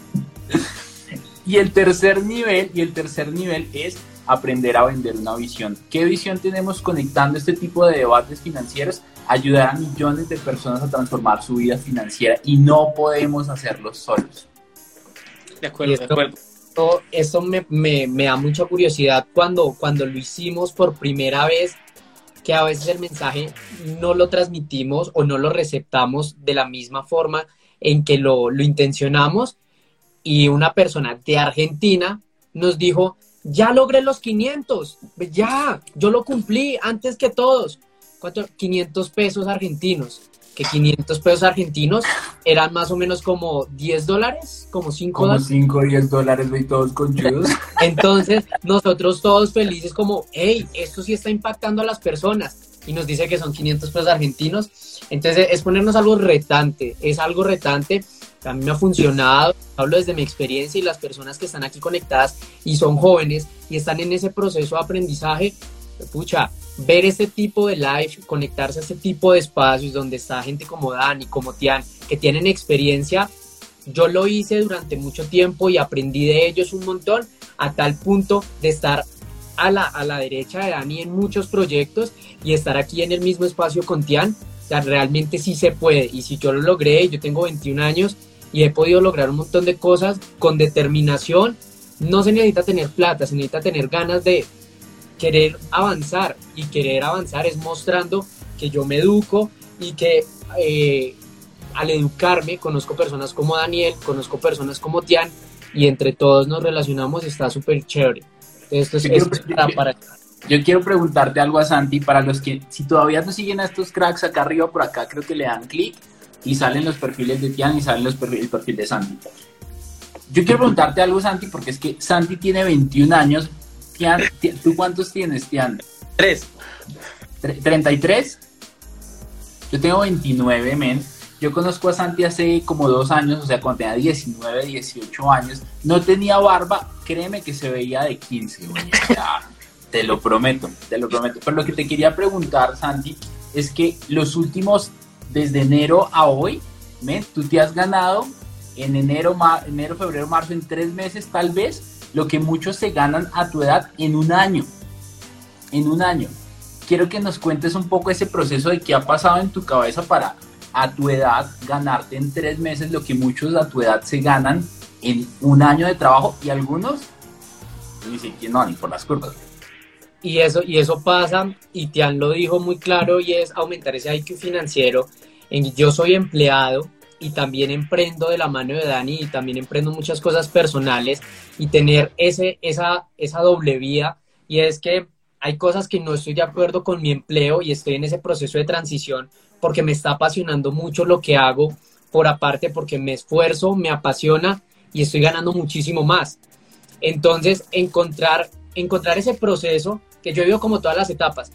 Y el tercer nivel, y el tercer nivel es aprender a vender una visión. ¿Qué visión tenemos conectando este tipo de debates financieros? Ayudar a millones de personas a transformar su vida financiera y no podemos hacerlo solos. De acuerdo, esto, de acuerdo. Eso me, me, me, da mucha curiosidad cuando, cuando lo hicimos por primera vez, que a veces el mensaje no lo transmitimos o no lo receptamos de la misma forma en que lo, lo intencionamos. Y una persona de Argentina nos dijo, ya logré los 500, ya, yo lo cumplí antes que todos. ¿Cuánto? 500 pesos argentinos que 500 pesos argentinos eran más o menos como 10 dólares, como 5 como dólares. 5 10 dólares, y todos conchudos. Entonces, nosotros todos felices como, hey, esto sí está impactando a las personas. Y nos dice que son 500 pesos argentinos. Entonces, es ponernos algo retante, es algo retante. A mí me ha funcionado, hablo desde mi experiencia y las personas que están aquí conectadas y son jóvenes y están en ese proceso de aprendizaje, pucha, ver este tipo de live, conectarse a este tipo de espacios donde está gente como Dani, como Tian, que tienen experiencia. Yo lo hice durante mucho tiempo y aprendí de ellos un montón, a tal punto de estar a la, a la derecha de Dani en muchos proyectos y estar aquí en el mismo espacio con Tian. O sea, realmente sí se puede. Y si yo lo logré, yo tengo 21 años y he podido lograr un montón de cosas con determinación. No se necesita tener plata, se necesita tener ganas de, querer avanzar y querer avanzar es mostrando que yo me educo y que eh, al educarme conozco personas como Daniel, conozco personas como Tian y entre todos nos relacionamos está súper chévere. Esto es, yo, quiero, para, para... yo, quiero, preguntarte algo a Santi para los que si todavía no siguen a estos cracks acá arriba por acá creo que le dan clic y salen los perfiles de Tian y salen los perfiles, el perfil de Santi. Yo quiero preguntarte algo Santi porque es que Santi tiene 21 años Tian, ¿tú cuántos tienes, Tian? Tres. ¿33? Yo tengo 29, men. Yo conozco a Santi hace como dos años, o sea, cuando tenía 19, 18 años. No tenía barba, créeme que se veía de 15, güey. te lo prometo, te lo prometo. Pero lo que te quería preguntar, Santi, es que los últimos, desde enero a hoy, men, tú te has ganado en enero, enero, febrero, marzo, en tres meses tal vez, lo que muchos se ganan a tu edad en un año. En un año. Quiero que nos cuentes un poco ese proceso de qué ha pasado en tu cabeza para a tu edad ganarte en tres meses lo que muchos a tu edad se ganan en un año de trabajo y algunos ni que no, ni por las curvas. Y eso, y eso pasa, y Tian lo dijo muy claro, y es aumentar ese IQ financiero. En, yo soy empleado, y también emprendo de la mano de Dani y también emprendo muchas cosas personales y tener ese, esa, esa doble vía y es que hay cosas que no estoy de acuerdo con mi empleo y estoy en ese proceso de transición porque me está apasionando mucho lo que hago, por aparte porque me esfuerzo, me apasiona y estoy ganando muchísimo más. Entonces, encontrar, encontrar ese proceso que yo vivo como todas las etapas.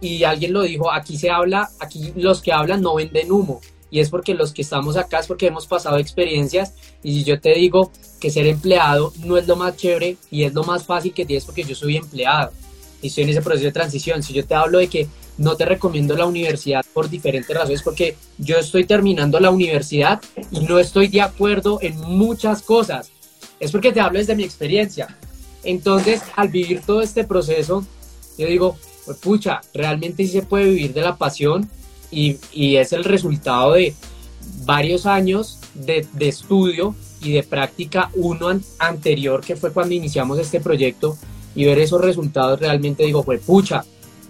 Y alguien lo dijo, aquí se habla, aquí los que hablan no venden humo. Y es porque los que estamos acá es porque hemos pasado experiencias. Y si yo te digo que ser empleado no es lo más chévere y es lo más fácil que tienes porque yo soy empleado y estoy en ese proceso de transición. Si yo te hablo de que no te recomiendo la universidad por diferentes razones, porque yo estoy terminando la universidad y no estoy de acuerdo en muchas cosas. Es porque te hablo desde mi experiencia. Entonces, al vivir todo este proceso, yo digo, pues pucha, realmente sí se puede vivir de la pasión y, y es el resultado de varios años de, de estudio y de práctica, uno anterior que fue cuando iniciamos este proyecto y ver esos resultados realmente digo, pues pucha,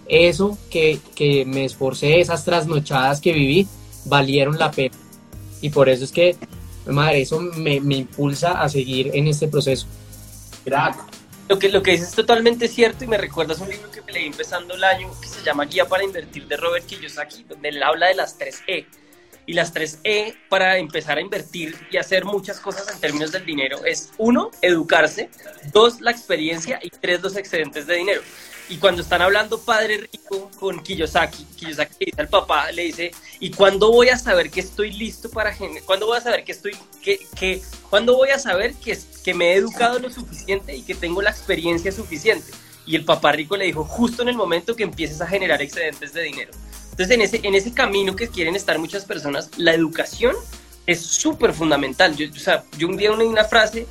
eso que, que me esforcé, esas trasnochadas que viví, valieron la pena. Y por eso es que, madre, eso me, me impulsa a seguir en este proceso. Lo que, lo que dices es totalmente cierto y me recuerdas un libro que leí empezando el año que se llama Guía para Invertir de Robert Kiyosaki, donde él habla de las tres E. Y las tres E para empezar a invertir y hacer muchas cosas en términos del dinero es uno, educarse, dos, la experiencia y tres, los excedentes de dinero. Y cuando están hablando padre rico con Kiyosaki, Kiyosaki dice al papá, le dice, ¿y cuándo voy a saber que estoy listo para ¿Cuándo voy a saber que estoy, que, que, cuándo voy a saber que, que me he educado lo suficiente y que tengo la experiencia suficiente? Y el papá rico le dijo, justo en el momento que empieces a generar excedentes de dinero. Entonces, en ese, en ese camino que quieren estar muchas personas, la educación es súper fundamental. Yo, o sea, yo un día uní una frase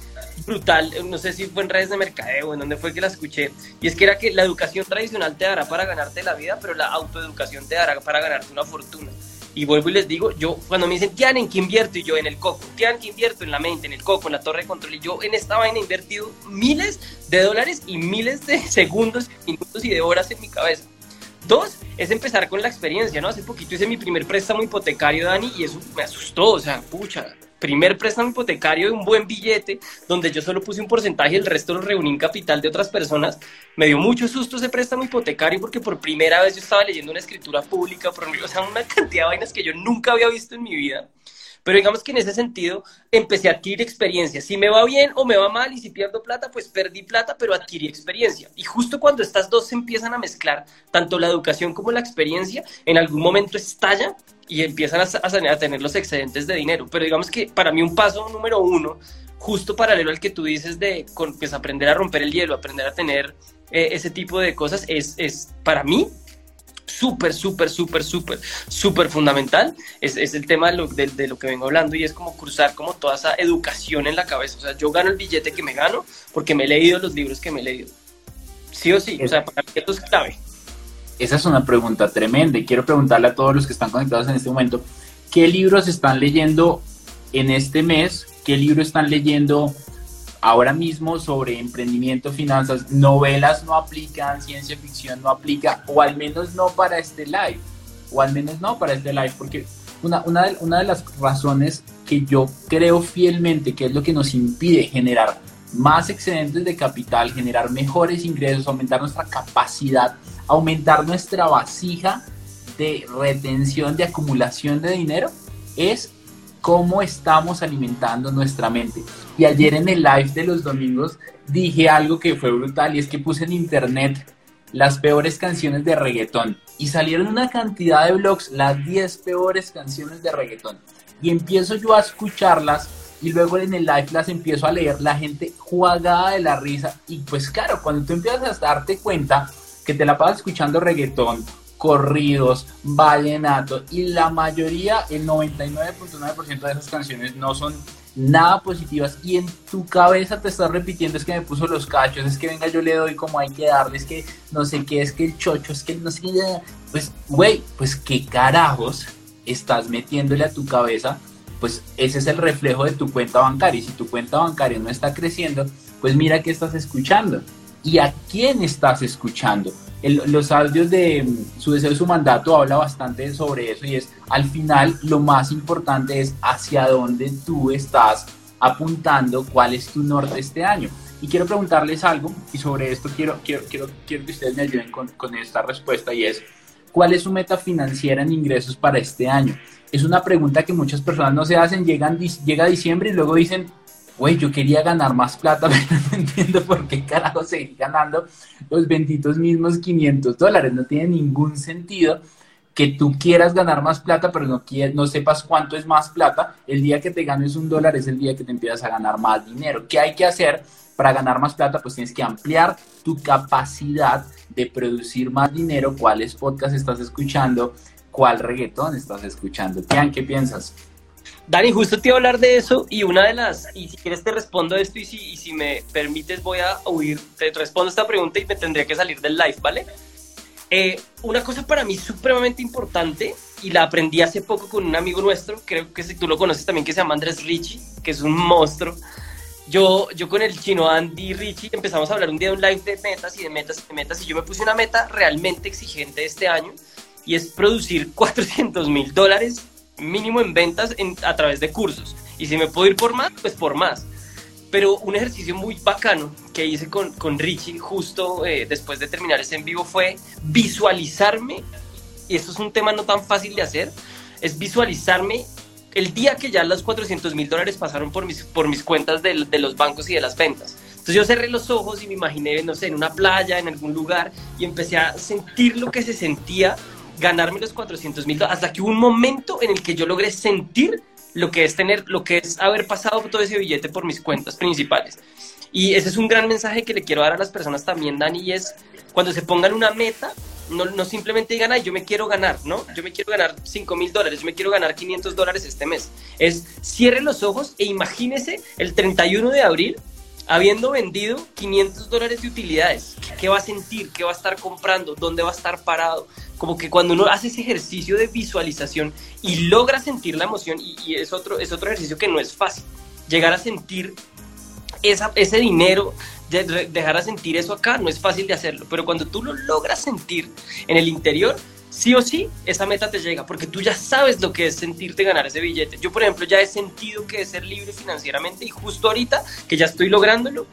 brutal, no sé si fue en redes de mercadeo, en donde fue que la escuché, y es que era que la educación tradicional te dará para ganarte la vida, pero la autoeducación te dará para ganarte una fortuna. Y vuelvo y les digo, yo cuando me dicen, Tian, ¿en qué invierto? Y yo en el coco. Tian, ¿qué invierto? En la mente, en el coco, en la torre de control. Y yo en esta vaina he invertido miles de dólares y miles de segundos, minutos y de horas en mi cabeza. Dos, es empezar con la experiencia, ¿no? Hace poquito hice mi primer préstamo hipotecario, Dani, y eso me asustó, o sea, pucha, primer préstamo hipotecario de un buen billete, donde yo solo puse un porcentaje y el resto lo reuní en capital de otras personas. Me dio mucho susto ese préstamo hipotecario porque por primera vez yo estaba leyendo una escritura pública, por, o sea, una cantidad de vainas que yo nunca había visto en mi vida. Pero digamos que en ese sentido empecé a adquirir experiencia. Si me va bien o me va mal y si pierdo plata, pues perdí plata, pero adquirí experiencia. Y justo cuando estas dos se empiezan a mezclar, tanto la educación como la experiencia, en algún momento estalla y empiezan a, tener los excedentes de dinero. Pero digamos que para mí un paso número uno, justo paralelo al que tú dices de pues, aprender a romper el hielo, aprender a tener eh, ese tipo de cosas, es, es para mí súper, súper, súper, súper, súper fundamental. Es, es, el tema de lo, de, lo, que vengo hablando y es como cruzar como toda esa educación en la cabeza. O sea, yo gano el billete que me gano porque me he leído los libros que me he leído. Sí o sí, o sea, para mí esto es clave. Esa es una pregunta tremenda y quiero preguntarle a todos los que están conectados en este momento, ¿qué libros están leyendo en este mes? ¿Qué libros están leyendo ahora mismo sobre emprendimiento, finanzas? Novelas no aplican, ciencia ficción no aplica, o al menos no para este live, o al menos no para este live, porque una, una, de, una de las razones que yo creo fielmente que es lo que nos impide generar más excedentes de capital, generar mejores ingresos, aumentar nuestra capacidad aumentar nuestra vasija de retención, de acumulación de dinero, es cómo estamos alimentando nuestra mente. Y ayer en el live de los domingos dije algo que fue brutal y es que puse en internet las peores canciones de reggaetón y salieron una cantidad de blogs, las 10 peores canciones de reggaetón. Y empiezo yo a escucharlas y luego en el live las empiezo a leer, la gente jugada de la risa y pues claro, cuando tú empiezas a darte cuenta que te la pasas escuchando reggaetón, corridos, vallenato y la mayoría, el 99.9% de esas canciones no son nada positivas y en tu cabeza te estás repitiendo es que me puso los cachos, es que venga yo le doy como hay que darle, es que no sé qué, es que el chocho, es que no sé qué, pues güey, pues qué carajos estás metiéndole a tu cabeza, pues ese es el reflejo de tu cuenta bancaria y si tu cuenta bancaria no está creciendo, pues mira qué estás escuchando y a quién estás escuchando. los audios de mm, su deseo de su mandato habla bastante sobre eso y es al final lo más importante es hacia dónde tú estás apuntando, cuál es tu norte este año. Y quiero preguntarles algo, y sobre esto quiero, quiero, quiero, quiero que ustedes me ayuden con, con esta respuesta, y es, ¿cuál es su meta financiera en ingresos para este año? Es una pregunta que muchas personas no se hacen, llegan, llega diciembre y luego dicen, güey, yo quería ganar más plata, pero no entiendo por qué carajo seguir ganando los benditos mismos 500 dólares. No tiene ningún sentido que tú quieras ganar más plata, pero no, no sepas cuánto es más plata. El día que te ganes un dólar es el día que te empiezas a ganar más dinero. ¿Qué hay que hacer para ganar más plata? Pues tienes que ampliar tu capacidad de producir más dinero. ¿Cuáles podcasts estás escuchando? ¿Cuál reggaetón estás escuchando? ¿qué piensas? Dani, justo te iba a hablar de eso y una de las, y si quieres te respondo esto y si, si me permites voy a huir, te respondo esta pregunta y me tendría que salir del live, ¿vale? Eh, una cosa para mí supremamente importante y la aprendí hace poco con un amigo nuestro, creo que si tú lo conoces también, que se llama Andrés Richie, que es un monstruo. Yo, yo con el chino Andy Richie empezamos a hablar un día de un live de metas y de metas y de metas y yo me puse una meta realmente exigente este año y es producir 400 mil dólares mínimo en ventas a través de cursos. Y si me puedo ir por más, pues por más. Pero un ejercicio muy bacano que hice con, con Richie justo eh, después de terminar ese en vivo fue visualizarme, y esto es un tema no tan fácil de hacer, es visualizarme el día que ya los 400 mil dólares pasaron por mis, por mis cuentas de, de los bancos y de las ventas. Entonces yo cerré los ojos y me imaginé, no sé, en una playa, en algún lugar, y empecé a sentir lo que se sentía ganarme los 400 mil hasta que hubo un momento en el que yo logré sentir lo que es tener, lo que es haber pasado todo ese billete por mis cuentas principales. Y ese es un gran mensaje que le quiero dar a las personas también, Dani, y es cuando se pongan una meta, no, no simplemente digan, ay, yo me quiero ganar, ¿no? Yo me quiero ganar 5 mil dólares, yo me quiero ganar 500 dólares este mes. Es cierre los ojos e imagínese el 31 de abril habiendo vendido 500 dólares de utilidades. ¿Qué va a sentir? ¿Qué va a estar comprando? ¿Dónde va a estar parado? como que cuando uno hace ese ejercicio de visualización y logra sentir la emoción, y, es, otro, es otro ejercicio que no es fácil, llegar a sentir esa, ese dinero, dejar a sentir eso acá, no es fácil de hacerlo, pero cuando tú lo logras sentir en el interior, sí o sí, esa meta te llega, porque tú ya sabes lo que es sentirte ganar ese billete. Yo, por ejemplo, ya he sentido que es ser libre financieramente y justo ahorita que ya estoy lográndolo,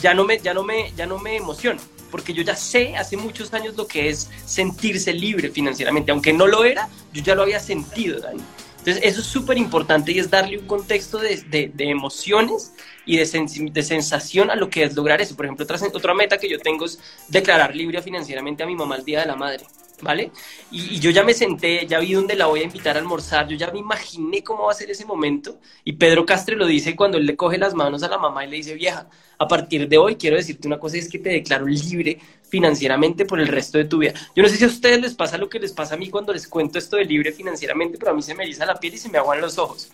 ya no me, ya no me, ya no me emociona porque yo ya sé hace muchos años lo que es sentirse libre financieramente, aunque no lo era, yo ya lo había sentido, Dani. Entonces, eso es súper importante y es darle un contexto de, de, de emociones y de, de, sensación a lo que es lograr eso. Por ejemplo, otra, otra meta que yo tengo es declarar libre financieramente a mi mamá el Día de la Madre. ¿Vale? Y, yo ya me senté, ya vi dónde la voy a invitar a almorzar, yo ya me imaginé cómo va a ser ese momento. Y Pedro Castre lo dice cuando él le coge las manos a la mamá y le dice, vieja, a partir de hoy quiero decirte una cosa, es que te declaro libre financieramente por el resto de tu vida. Yo no sé si a ustedes les pasa lo que les pasa a mí cuando les cuento esto de libre financieramente, pero a mí se me eriza la piel y se me aguan los ojos.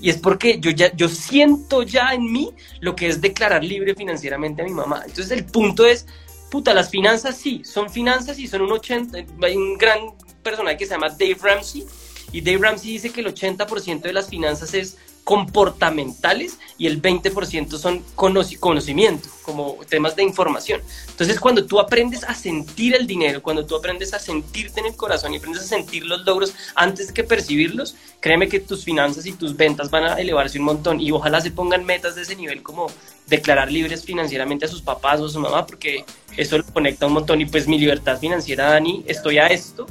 Y es porque yo ya yo siento ya en mí lo que es declarar libre financieramente a mi mamá. Entonces el punto es puta, las finanzas sí, son finanzas y son un 80, hay un gran personaje que se llama Dave Ramsey, y Dave Ramsey dice que el 80% de las finanzas es comportamentales y el 20% son conocimiento, como temas de información. Entonces, cuando tú aprendes a sentir el dinero, cuando tú aprendes a sentirte en el corazón y aprendes a sentir los logros antes de que percibirlos, créeme que tus finanzas y tus ventas van a elevarse un montón. Y ojalá se pongan metas de ese nivel como declarar libres financieramente a sus papás o a su mamá, porque eso lo conecta un montón. Y pues mi libertad financiera, Dani, estoy a esto,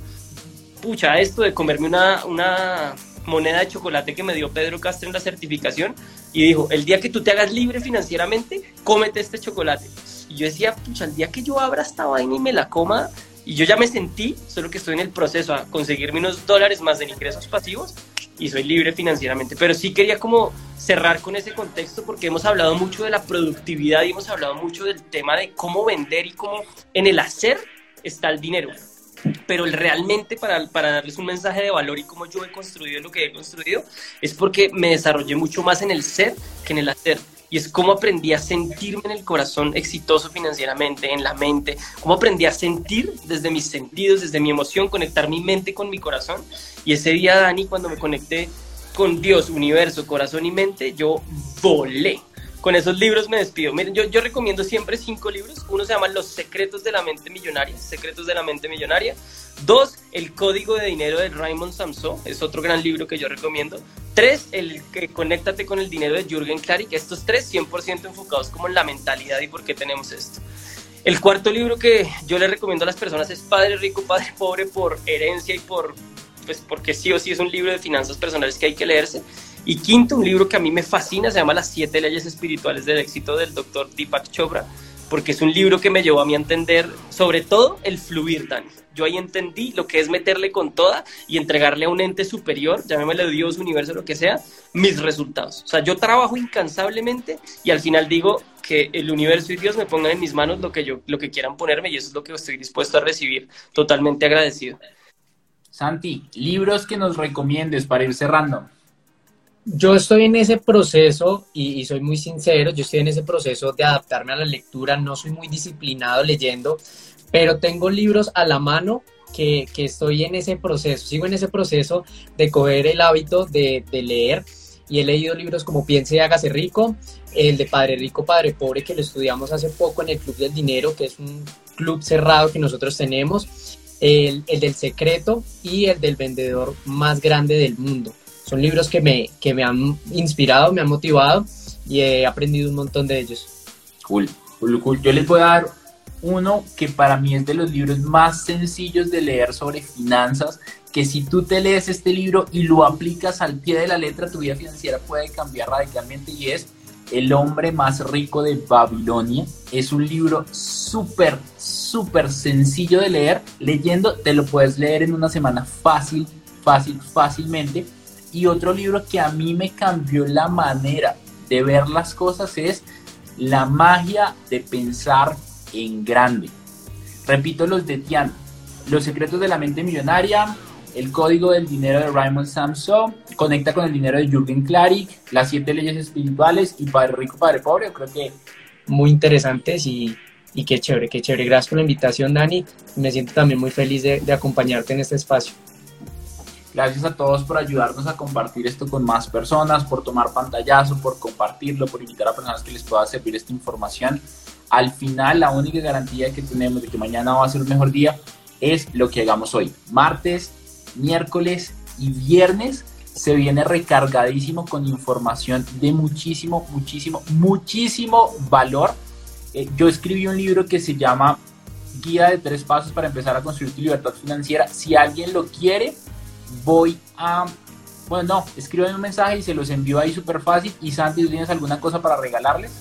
pucha, a esto de comerme una, una moneda de chocolate que me dio Pedro Castro en la certificación y dijo, el día que tú te hagas libre financieramente, cómete este chocolate. Y yo decía, pucha, el día que yo abra esta vaina y me la coma, y yo ya me sentí, solo que estoy en el proceso a conseguirme unos dólares más en ingresos pasivos y soy libre financieramente. Pero sí quería como cerrar con ese contexto porque hemos hablado mucho de la productividad y hemos hablado mucho del tema de cómo vender y cómo en el hacer está el dinero pero realmente para, para, darles un mensaje de valor y cómo yo he construido lo que he construido, es porque me desarrollé mucho más en el ser que en el hacer. Y es cómo aprendí a sentirme en el corazón exitoso financieramente, en la mente, cómo aprendí a sentir desde mis sentidos, desde mi emoción, conectar mi mente con mi corazón. Y ese día, Dani, cuando me conecté con Dios, universo, corazón y mente, yo volé con esos libros me despido. Miren, yo, recomiendo siempre cinco libros. Uno se llama Los secretos de la mente millonaria, secretos de la mente millonaria. Dos, El código de dinero de Raymond Samson, es otro gran libro que yo recomiendo. Tres, el que conéctate con el dinero de Jürgen Klarik. Estos tres 100% enfocados como en la mentalidad y por qué tenemos esto. El cuarto libro que yo le recomiendo a las personas es Padre Rico, Padre Pobre por herencia y por, pues porque sí o sí es un libro de finanzas personales que hay que leerse. Y quinto, un libro que a mí me fascina, se llama Las siete leyes espirituales del éxito del doctor Deepak Chopra, porque es un libro que me llevó a mí a entender sobre todo el fluir, Dani yo ahí entendí lo que es meterle con toda y entregarle a un ente superior, llamémosle Dios, universo, lo que sea, mis resultados. O sea, yo trabajo incansablemente y al final digo que el universo y Dios me pongan en mis manos lo que, yo, lo que quieran ponerme y eso es lo que estoy dispuesto a recibir, totalmente agradecido. Santi, libros que nos recomiendes para ir cerrando. Yo estoy en ese proceso y, soy muy sincero, yo estoy en ese proceso de adaptarme a la lectura, no soy muy disciplinado leyendo, pero tengo libros a la mano que, estoy en ese proceso, sigo en ese proceso de coger el hábito de, leer y he leído libros como Piense y hágase rico, el de Padre Rico, Padre Pobre que lo estudiamos hace poco en el Club del Dinero, que es un club cerrado que nosotros tenemos, el del secreto y el del vendedor más grande del mundo. Son libros que me, que me han inspirado, me han motivado y he aprendido un montón de ellos. Cool, cool, cool. Yo les voy a dar uno que para mí es de los libros más sencillos de leer sobre finanzas, que si tú te lees este libro y lo aplicas al pie de la letra, tu vida financiera puede cambiar radicalmente y es El hombre más rico de Babilonia. Es un libro súper, súper sencillo de leer. Leyendo, te lo puedes leer en una semana fácil, fácil, fácilmente. Y otro libro que a mí me cambió la manera de ver las cosas es La magia de pensar en grande. Repito los de Tian, Los secretos de la mente millonaria, El código del dinero de Raymond Samson, Conecta con el dinero de Jürgen Klarik, Las siete leyes espirituales y Padre rico, Padre pobre. creo que muy interesantes y, y qué chévere, qué chévere. Gracias por la invitación, Dani. Me siento también muy feliz de, de acompañarte en este espacio. Gracias a todos por ayudarnos a compartir esto con más personas, por tomar pantallazo, por compartirlo, por invitar a personas que les pueda servir esta información al final la única garantía que tenemos de que mañana va a ser un mejor día es lo que hagamos hoy. Martes, miércoles y viernes se viene recargadísimo con información de muchísimo, muchísimo, muchísimo valor. Eh, yo escribí un libro que se llama Guía de tres pasos para empezar a construir tu libertad financiera. Si alguien lo quiere, voy a... Bueno, no, escriben un mensaje y se los envío ahí súper fácil. Y Santi, ¿tienes alguna cosa para regalarles?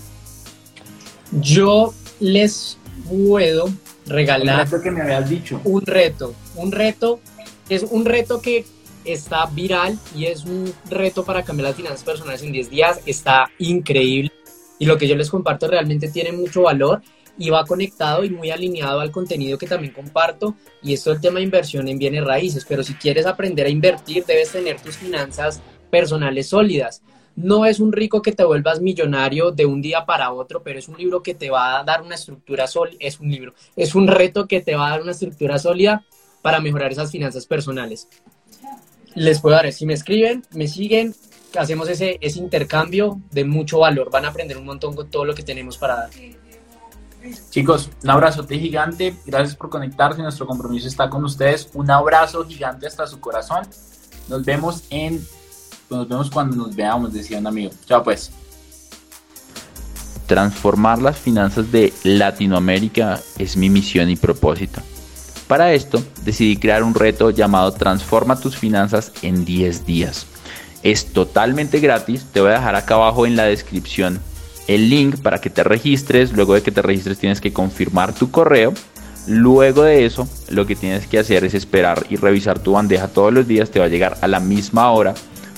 Yo les puedo regalar reto que me habías dicho. un reto, un reto, es un reto que está viral y es un reto para cambiar las finanzas personales en 10 días, está increíble y lo que yo les comparto realmente tiene mucho valor y va conectado y muy alineado al contenido que también comparto y esto es el tema de inversión en bienes raíces, pero si quieres aprender a invertir debes tener tus finanzas personales sólidas no es un rico que te vuelvas millonario de un día para otro, pero es un libro que te va a dar una estructura sólida, es un libro, es un reto que te va a dar una estructura sólida para mejorar esas finanzas personales. Les puedo dar, si me escriben, me siguen, hacemos ese, ese intercambio de mucho valor, van a aprender un montón con todo lo que tenemos para dar. Chicos, un abrazote gigante, gracias por conectarse, nuestro compromiso está con ustedes, un abrazo gigante hasta su corazón, nos vemos en nos vemos cuando nos veamos, decía un amigo. Chao pues. Transformar las finanzas de Latinoamérica es mi misión y propósito. Para esto, decidí crear un reto llamado Transforma tus finanzas en 10 días. Es totalmente gratis, te voy a dejar acá abajo en la descripción el link para que te registres. Luego de que te registres tienes que confirmar tu correo. Luego de eso, lo que tienes que hacer es esperar y revisar tu bandeja todos los días. Te va a llegar a la misma hora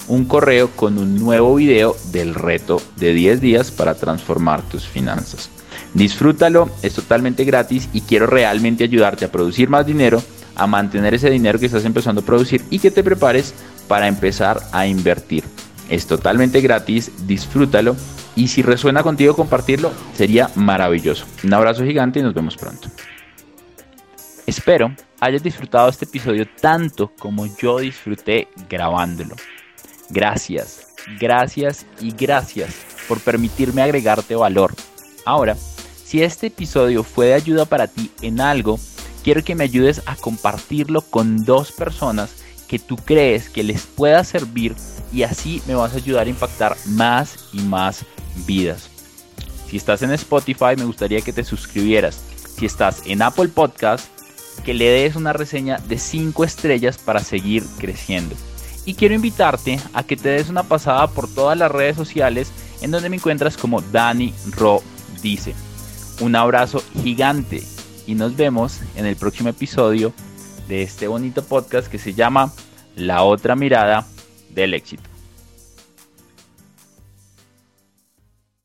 un correo con un nuevo video del reto de 10 días para transformar tus finanzas. Disfrútalo, es totalmente gratis y quiero realmente ayudarte a producir más dinero, a mantener ese dinero que estás empezando a producir y que te prepares para empezar a invertir. Es totalmente gratis, disfrútalo y si resuena contigo compartirlo sería maravilloso. Un abrazo gigante y nos vemos pronto. Espero hayas disfrutado este episodio tanto como yo disfruté grabándolo. Gracias, gracias y gracias por permitirme agregarte valor. Ahora, si este episodio fue de ayuda para ti en algo, quiero que me ayudes a compartirlo con dos personas que tú crees que les pueda servir y así me vas a ayudar a impactar más y más vidas. Si estás en Spotify, me gustaría que te suscribieras. Si estás en Apple Podcast, que le des una reseña de 5 estrellas para seguir creciendo. Y quiero invitarte a que te des una pasada por todas las redes sociales en donde me encuentras como Dani Ro dice. Un abrazo gigante y nos vemos en el próximo episodio de este bonito podcast que se llama La otra mirada del éxito.